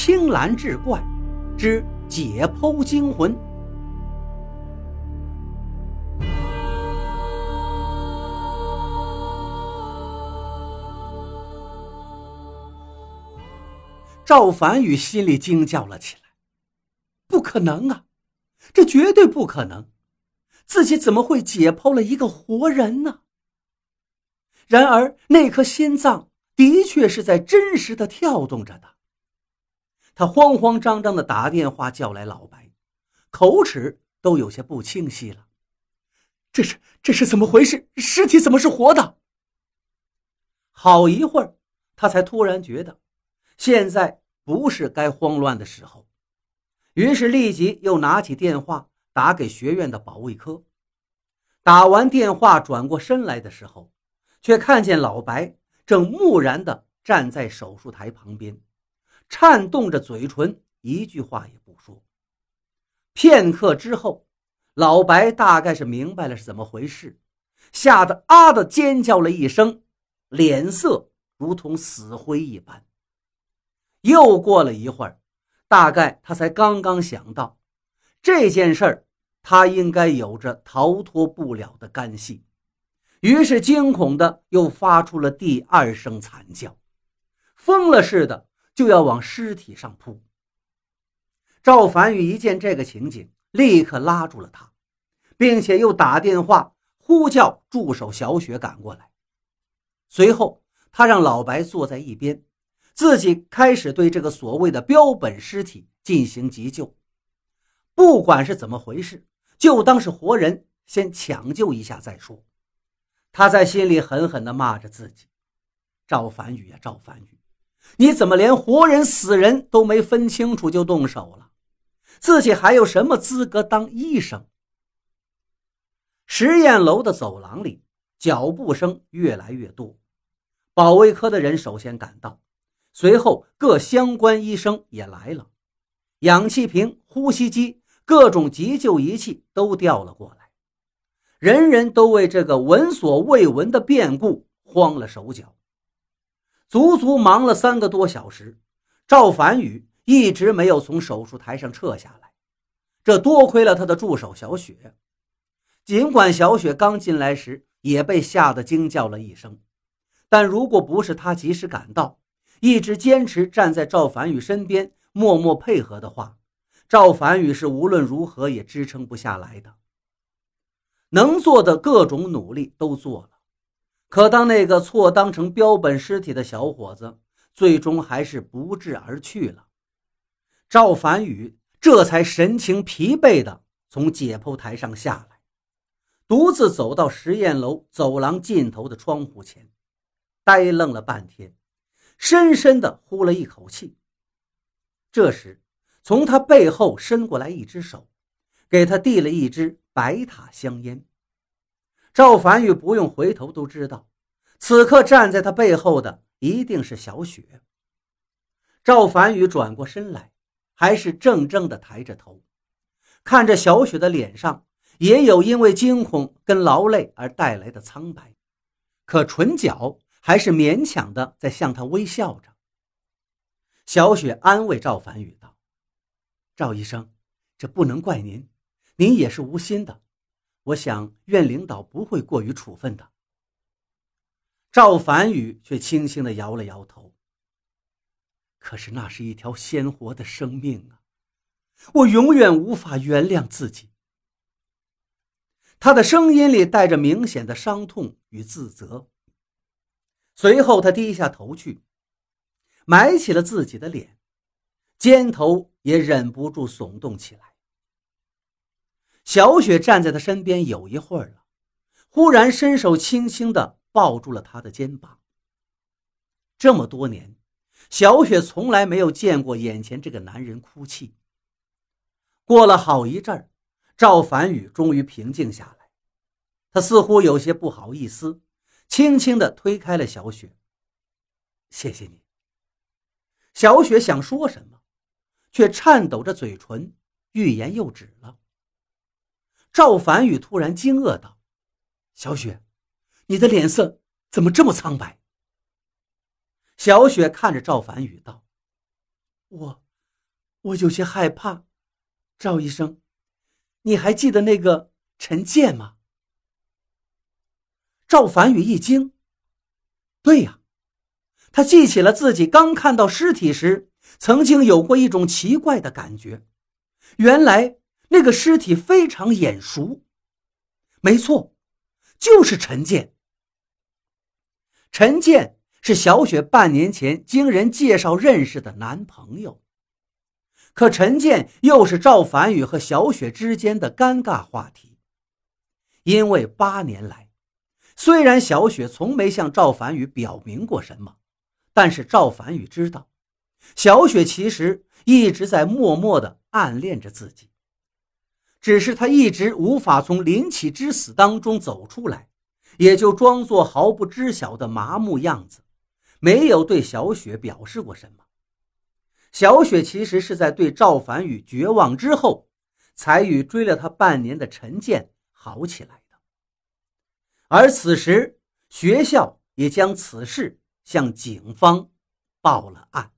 青蓝志怪之解剖惊魂》。赵凡宇心里惊叫了起来：“不可能啊，这绝对不可能！自己怎么会解剖了一个活人呢？”然而，那颗心脏的确是在真实的跳动着的。他慌慌张张的打电话叫来老白，口齿都有些不清晰了。这是这是怎么回事？尸体怎么是活的？好一会儿，他才突然觉得。现在不是该慌乱的时候，于是立即又拿起电话打给学院的保卫科。打完电话，转过身来的时候，却看见老白正木然地站在手术台旁边，颤动着嘴唇，一句话也不说。片刻之后，老白大概是明白了是怎么回事，吓得啊的尖叫了一声，脸色如同死灰一般。又过了一会儿，大概他才刚刚想到这件事儿，他应该有着逃脱不了的干系，于是惊恐的又发出了第二声惨叫，疯了似的就要往尸体上扑。赵凡宇一见这个情景，立刻拉住了他，并且又打电话呼叫助手小雪赶过来。随后，他让老白坐在一边。自己开始对这个所谓的标本尸体进行急救，不管是怎么回事，就当是活人，先抢救一下再说。他在心里狠狠地骂着自己：“赵凡宇呀，赵凡宇，你怎么连活人死人都没分清楚就动手了？自己还有什么资格当医生？”实验楼的走廊里，脚步声越来越多，保卫科的人首先赶到。随后，各相关医生也来了，氧气瓶、呼吸机、各种急救仪器都调了过来，人人都为这个闻所未闻的变故慌了手脚。足足忙了三个多小时，赵凡宇一直没有从手术台上撤下来，这多亏了他的助手小雪。尽管小雪刚进来时也被吓得惊叫了一声，但如果不是他及时赶到，一直坚持站在赵凡宇身边，默默配合的话，赵凡宇是无论如何也支撑不下来的。能做的各种努力都做了，可当那个错当成标本尸体的小伙子最终还是不治而去了，赵凡宇这才神情疲惫地从解剖台上下来，独自走到实验楼走廊尽头的窗户前，呆愣了半天。深深地呼了一口气。这时，从他背后伸过来一只手，给他递了一支白塔香烟。赵凡宇不用回头都知道，此刻站在他背后的一定是小雪。赵凡宇转过身来，还是怔怔地抬着头，看着小雪的脸上也有因为惊恐跟劳累而带来的苍白，可唇角。还是勉强的在向他微笑着。小雪安慰赵凡宇道：“赵医生，这不能怪您，您也是无心的。我想院领导不会过于处分的。”赵凡宇却轻轻的摇了摇头。可是那是一条鲜活的生命啊，我永远无法原谅自己。他的声音里带着明显的伤痛与自责。随后，他低下头去，埋起了自己的脸，肩头也忍不住耸动起来。小雪站在他身边有一会儿了，忽然伸手轻轻地抱住了他的肩膀。这么多年，小雪从来没有见过眼前这个男人哭泣。过了好一阵儿，赵凡宇终于平静下来，他似乎有些不好意思。轻轻地推开了小雪。谢谢你。小雪想说什么，却颤抖着嘴唇，欲言又止了。赵凡宇突然惊愕道：“小雪，你的脸色怎么这么苍白？”小雪看着赵凡宇道：“我，我有些害怕。赵医生，你还记得那个陈建吗？赵凡宇一惊，对呀，他记起了自己刚看到尸体时，曾经有过一种奇怪的感觉。原来那个尸体非常眼熟，没错，就是陈建。陈建是小雪半年前经人介绍认识的男朋友。可陈建又是赵凡宇和小雪之间的尴尬话题，因为八年来，虽然小雪从没向赵凡宇表明过什么，但是赵凡宇知道，小雪其实一直在默默的暗恋着自己，只是他一直无法从林启之死当中走出来，也就装作毫不知晓的麻木样子，没有对小雪表示过什么。小雪其实是在对赵凡宇绝望之后，才与追了他半年的陈建好起来的。而此时，学校也将此事向警方报了案。